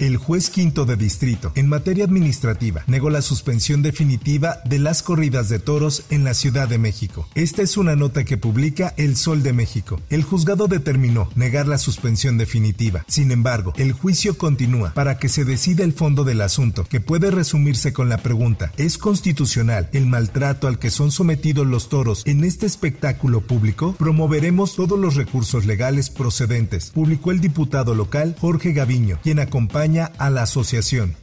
El juez quinto de distrito, en materia administrativa, negó la suspensión definitiva de las corridas de toros en la Ciudad de México. Esta es una nota que publica El Sol de México. El juzgado determinó negar la suspensión definitiva. Sin embargo, el juicio continúa para que se decida el fondo del asunto, que puede resumirse con la pregunta, ¿es constitucional el maltrato al que son sometidos los toros en este espectáculo público? Promoveremos todos los recursos legales procedentes, publicó el diputado local Jorge Gaviño, quien acompaña a la asociación.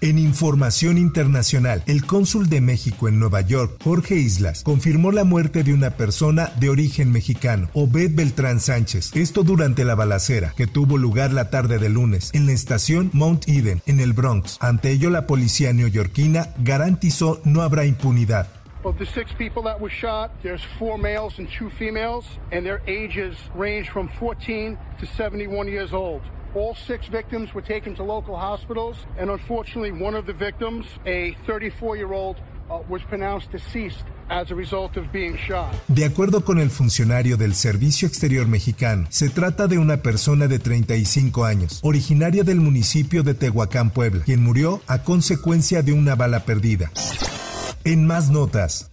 En información internacional, el cónsul de México en Nueva York, Jorge Islas, confirmó la muerte de una persona de origen mexicano, Obed Beltrán Sánchez. Esto durante la balacera que tuvo lugar la tarde de lunes en la estación Mount Eden, en el Bronx. Ante ello, la policía neoyorquina garantizó no habrá impunidad. Of the six people that were shot, there's four males and two females, and their ages range from 14 to 71 years old. All six victims were taken to local hospitals, and unfortunately, one of the victims, a 34 year old, uh, was pronounced deceased as a result of being shot. De acuerdo con el funcionario del Servicio Exterior Mexicano, se trata de una persona de 35 años, originaria del municipio de Tehuacán, Puebla, quien murió a consecuencia de una bala perdida. En más notas.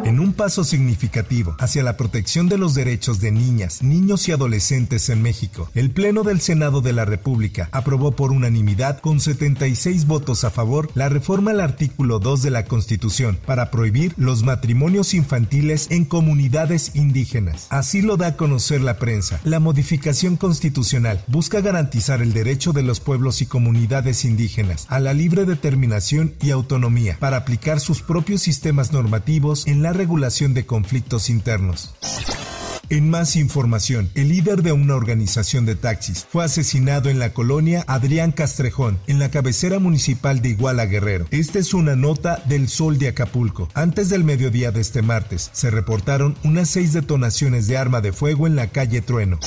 En un paso significativo hacia la protección de los derechos de niñas, niños y adolescentes en México, el Pleno del Senado de la República aprobó por unanimidad con 76 votos a favor la reforma al artículo 2 de la Constitución para prohibir los matrimonios infantiles en comunidades indígenas. Así lo da a conocer la prensa. La modificación constitucional busca garantizar el derecho de los pueblos y comunidades indígenas a la libre determinación y autonomía para aplicar sus propios sistemas normativos en la regulación de conflictos internos. En más información, el líder de una organización de taxis fue asesinado en la colonia Adrián Castrejón, en la cabecera municipal de Iguala Guerrero. Esta es una nota del Sol de Acapulco. Antes del mediodía de este martes, se reportaron unas seis detonaciones de arma de fuego en la calle Trueno.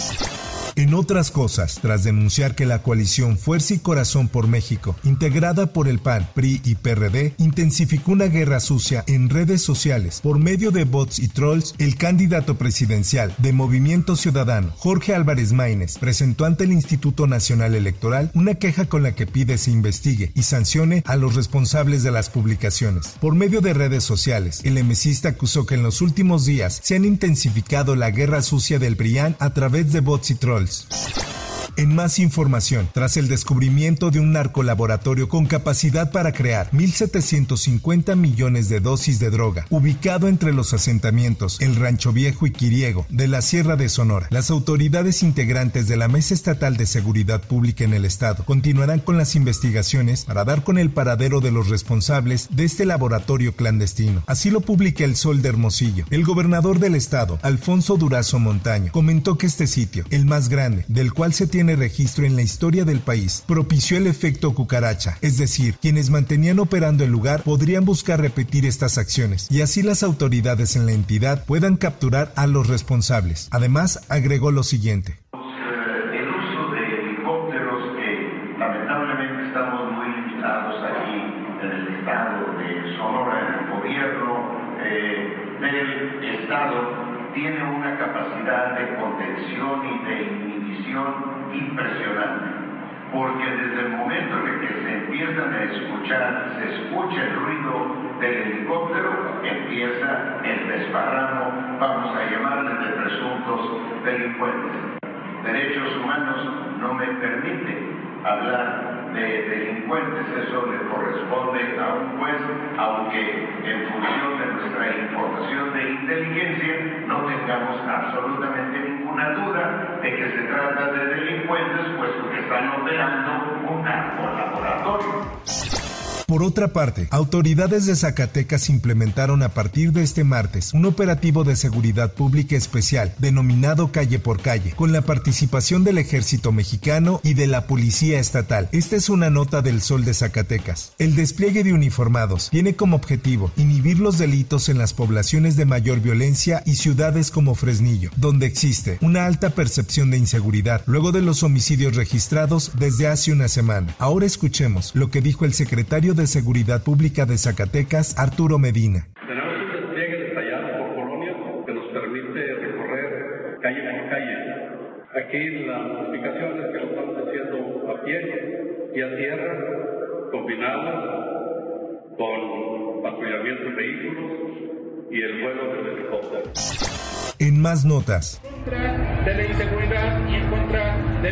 En otras cosas, tras denunciar que la coalición Fuerza y Corazón por México, integrada por el PAN, PRI y PRD, intensificó una guerra sucia en redes sociales por medio de bots y trolls, el candidato presidencial de Movimiento Ciudadano, Jorge Álvarez Maínez, presentó ante el Instituto Nacional Electoral una queja con la que pide se investigue y sancione a los responsables de las publicaciones. Por medio de redes sociales, el emesista acusó que en los últimos días se han intensificado la guerra sucia del PRIAN a través de bots y trolls calls. En más información, tras el descubrimiento de un narcolaboratorio con capacidad para crear 1.750 millones de dosis de droga, ubicado entre los asentamientos El Rancho Viejo y Quiriego de la Sierra de Sonora, las autoridades integrantes de la Mesa Estatal de Seguridad Pública en el Estado continuarán con las investigaciones para dar con el paradero de los responsables de este laboratorio clandestino. Así lo publica El Sol de Hermosillo. El gobernador del Estado, Alfonso Durazo Montaño, comentó que este sitio, el más grande, del cual se tiene registro en la historia del país, propició el efecto cucaracha, es decir, quienes mantenían operando el lugar podrían buscar repetir estas acciones y así las autoridades en la entidad puedan capturar a los responsables. Además, agregó lo siguiente. Tiene una capacidad de contención y de inhibición impresionante. Porque desde el momento en que se empiezan a escuchar, se escucha el ruido del helicóptero, empieza el desparramo, vamos a llamarle de presuntos delincuentes. Derechos humanos no me permite hablar de delincuentes, eso le corresponde a un juez, aunque en función de nuestra tengamos absolutamente ninguna duda de que se trata de delincuentes, puesto que están operando un narco laboratorio. Por otra parte, autoridades de Zacatecas implementaron a partir de este martes un operativo de seguridad pública especial denominado Calle por Calle, con la participación del ejército mexicano y de la policía estatal. Esta es una nota del Sol de Zacatecas. El despliegue de uniformados tiene como objetivo inhibir los delitos en las poblaciones de mayor violencia y ciudades como Fresnillo, donde existe una alta percepción de inseguridad luego de los homicidios registrados desde hace una semana. Ahora escuchemos lo que dijo el secretario de Seguridad Pública de Zacatecas, Arturo Medina. Tenemos un despliegue detallado por colonias que nos permite recorrer calle por calle. Aquí las explicaciones que lo estamos haciendo a pie y a tierra, combinadas con patrullamiento de vehículos y el vuelo del helicóptero. En más notas. De la inseguridad y en contra de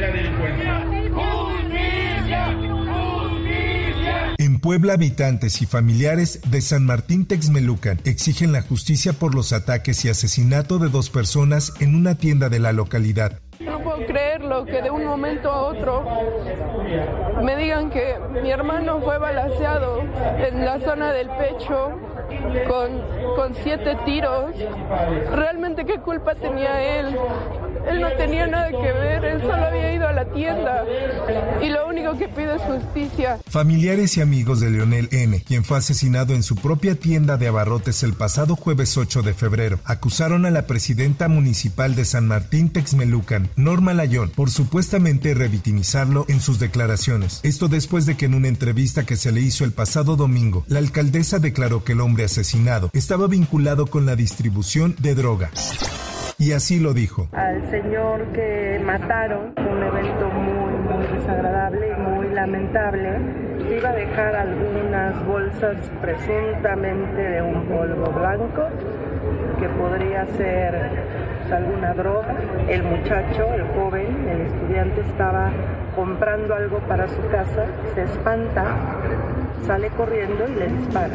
Puebla, habitantes y familiares de San Martín Texmelucan exigen la justicia por los ataques y asesinato de dos personas en una tienda de la localidad. No puedo creerlo que de un momento a otro me digan que mi hermano fue balaseado en la zona del pecho con, con siete tiros. Realmente qué culpa tenía él. Él no tenía nada que ver, él solo había ido a la tienda y lo único que pide es justicia. Familiares y amigos de Leonel N., quien fue asesinado en su propia tienda de abarrotes el pasado jueves 8 de febrero, acusaron a la presidenta municipal de San Martín Texmelucan, Norma Layón, por supuestamente revictimizarlo en sus declaraciones. Esto después de que en una entrevista que se le hizo el pasado domingo, la alcaldesa declaró que el hombre asesinado estaba vinculado con la distribución de droga. Y así lo dijo. Al señor que mataron, un evento muy, muy desagradable y muy lamentable, iba a dejar algunas bolsas presuntamente de un polvo blanco que podría ser alguna droga. El muchacho, el joven, el estudiante estaba comprando algo para su casa, se espanta, sale corriendo y le dispara.